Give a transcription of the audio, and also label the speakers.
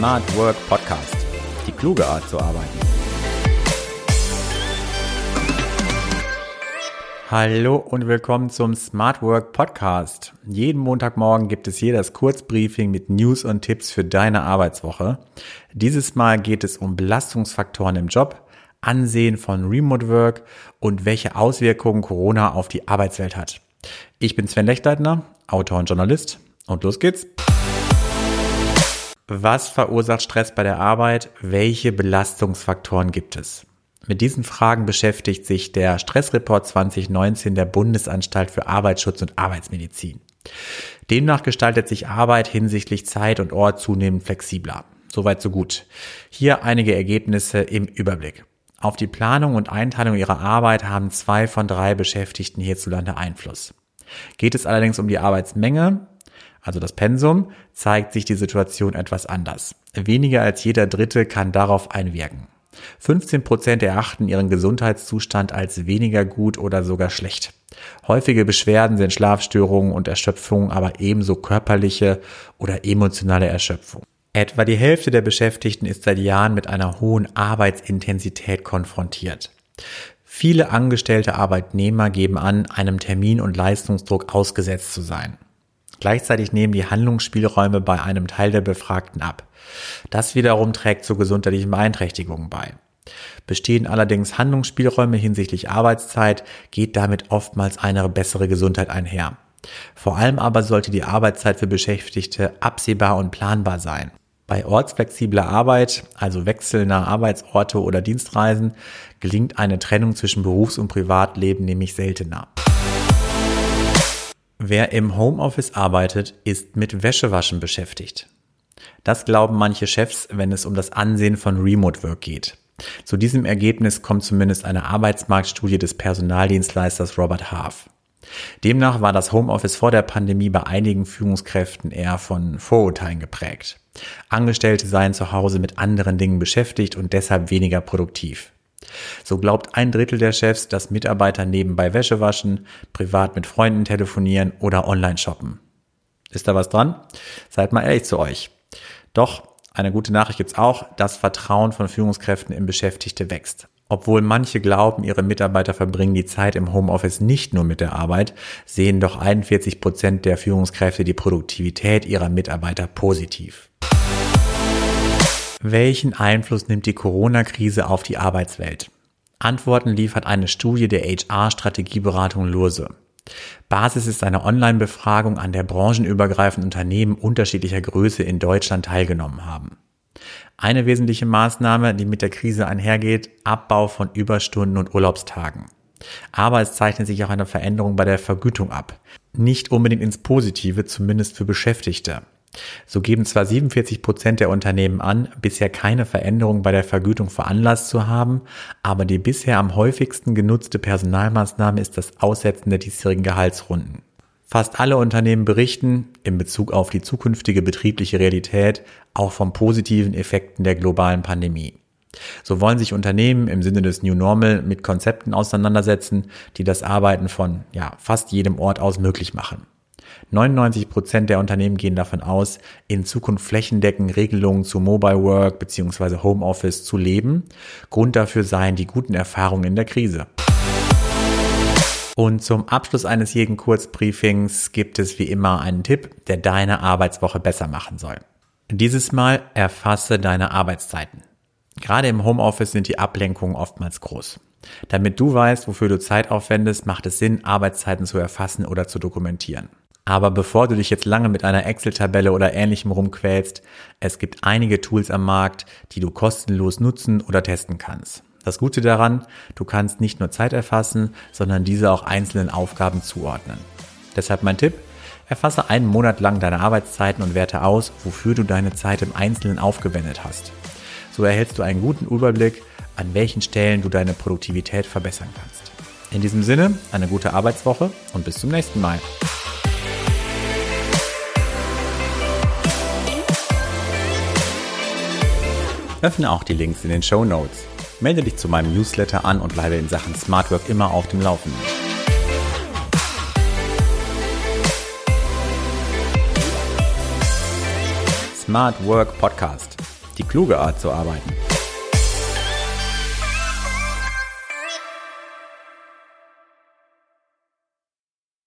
Speaker 1: Smart Work Podcast. Die kluge Art zu arbeiten. Hallo und willkommen zum Smart Work Podcast. Jeden Montagmorgen gibt es hier das Kurzbriefing mit News und Tipps für deine Arbeitswoche. Dieses Mal geht es um Belastungsfaktoren im Job, Ansehen von Remote Work und welche Auswirkungen Corona auf die Arbeitswelt hat. Ich bin Sven Lechtleitner, Autor und Journalist und los geht's. Was verursacht Stress bei der Arbeit? Welche Belastungsfaktoren gibt es? Mit diesen Fragen beschäftigt sich der Stressreport 2019 der Bundesanstalt für Arbeitsschutz und Arbeitsmedizin. Demnach gestaltet sich Arbeit hinsichtlich Zeit und Ort zunehmend flexibler. Soweit so gut. Hier einige Ergebnisse im Überblick. Auf die Planung und Einteilung ihrer Arbeit haben zwei von drei Beschäftigten hierzulande Einfluss. Geht es allerdings um die Arbeitsmenge, also das Pensum, zeigt sich die Situation etwas anders. Weniger als jeder Dritte kann darauf einwirken. 15 Prozent erachten ihren Gesundheitszustand als weniger gut oder sogar schlecht. Häufige Beschwerden sind Schlafstörungen und Erschöpfung, aber ebenso körperliche oder emotionale Erschöpfung. Etwa die Hälfte der Beschäftigten ist seit Jahren mit einer hohen Arbeitsintensität konfrontiert. Viele angestellte Arbeitnehmer geben an, einem Termin- und Leistungsdruck ausgesetzt zu sein. Gleichzeitig nehmen die Handlungsspielräume bei einem Teil der Befragten ab. Das wiederum trägt zu gesundheitlichen Beeinträchtigungen bei. Bestehen allerdings Handlungsspielräume hinsichtlich Arbeitszeit, geht damit oftmals eine bessere Gesundheit einher. Vor allem aber sollte die Arbeitszeit für Beschäftigte absehbar und planbar sein. Bei ortsflexibler Arbeit, also wechselnder Arbeitsorte oder Dienstreisen, gelingt eine Trennung zwischen Berufs- und Privatleben nämlich seltener. Wer im Homeoffice arbeitet, ist mit Wäschewaschen beschäftigt. Das glauben manche Chefs, wenn es um das Ansehen von Remote Work geht. Zu diesem Ergebnis kommt zumindest eine Arbeitsmarktstudie des Personaldienstleisters Robert Half. Demnach war das Homeoffice vor der Pandemie bei einigen Führungskräften eher von Vorurteilen geprägt. Angestellte seien zu Hause mit anderen Dingen beschäftigt und deshalb weniger produktiv. So glaubt ein Drittel der Chefs, dass Mitarbeiter nebenbei Wäsche waschen, privat mit Freunden telefonieren oder online shoppen. Ist da was dran? Seid mal ehrlich zu euch. Doch, eine gute Nachricht gibt's auch, das Vertrauen von Führungskräften in Beschäftigte wächst. Obwohl manche glauben, ihre Mitarbeiter verbringen die Zeit im Homeoffice nicht nur mit der Arbeit, sehen doch 41 Prozent der Führungskräfte die Produktivität ihrer Mitarbeiter positiv. Welchen Einfluss nimmt die Corona-Krise auf die Arbeitswelt? Antworten liefert eine Studie der HR-Strategieberatung Lurse. Basis ist eine Online-Befragung, an der branchenübergreifende Unternehmen unterschiedlicher Größe in Deutschland teilgenommen haben. Eine wesentliche Maßnahme, die mit der Krise einhergeht, Abbau von Überstunden und Urlaubstagen. Aber es zeichnet sich auch eine Veränderung bei der Vergütung ab. Nicht unbedingt ins Positive, zumindest für Beschäftigte. So geben zwar 47 Prozent der Unternehmen an, bisher keine Veränderung bei der Vergütung veranlasst zu haben, aber die bisher am häufigsten genutzte Personalmaßnahme ist das Aussetzen der diesjährigen Gehaltsrunden. Fast alle Unternehmen berichten in Bezug auf die zukünftige betriebliche Realität auch von positiven Effekten der globalen Pandemie. So wollen sich Unternehmen im Sinne des New Normal mit Konzepten auseinandersetzen, die das Arbeiten von ja, fast jedem Ort aus möglich machen. 99 Prozent der Unternehmen gehen davon aus, in Zukunft flächendeckend Regelungen zu Mobile Work bzw. Homeoffice zu leben. Grund dafür seien die guten Erfahrungen in der Krise. Und zum Abschluss eines jeden Kurzbriefings gibt es wie immer einen Tipp, der deine Arbeitswoche besser machen soll. Dieses Mal erfasse deine Arbeitszeiten. Gerade im Homeoffice sind die Ablenkungen oftmals groß. Damit du weißt, wofür du Zeit aufwendest, macht es Sinn, Arbeitszeiten zu erfassen oder zu dokumentieren. Aber bevor du dich jetzt lange mit einer Excel-Tabelle oder ähnlichem rumquälst, es gibt einige Tools am Markt, die du kostenlos nutzen oder testen kannst. Das Gute daran, du kannst nicht nur Zeit erfassen, sondern diese auch einzelnen Aufgaben zuordnen. Deshalb mein Tipp, erfasse einen Monat lang deine Arbeitszeiten und werte aus, wofür du deine Zeit im Einzelnen aufgewendet hast. So erhältst du einen guten Überblick, an welchen Stellen du deine Produktivität verbessern kannst. In diesem Sinne, eine gute Arbeitswoche und bis zum nächsten Mal. Öffne auch die Links in den Show Notes. Melde dich zu meinem Newsletter an und bleibe in Sachen Smart Work immer auf dem Laufenden. Smart Work Podcast die kluge Art zu arbeiten.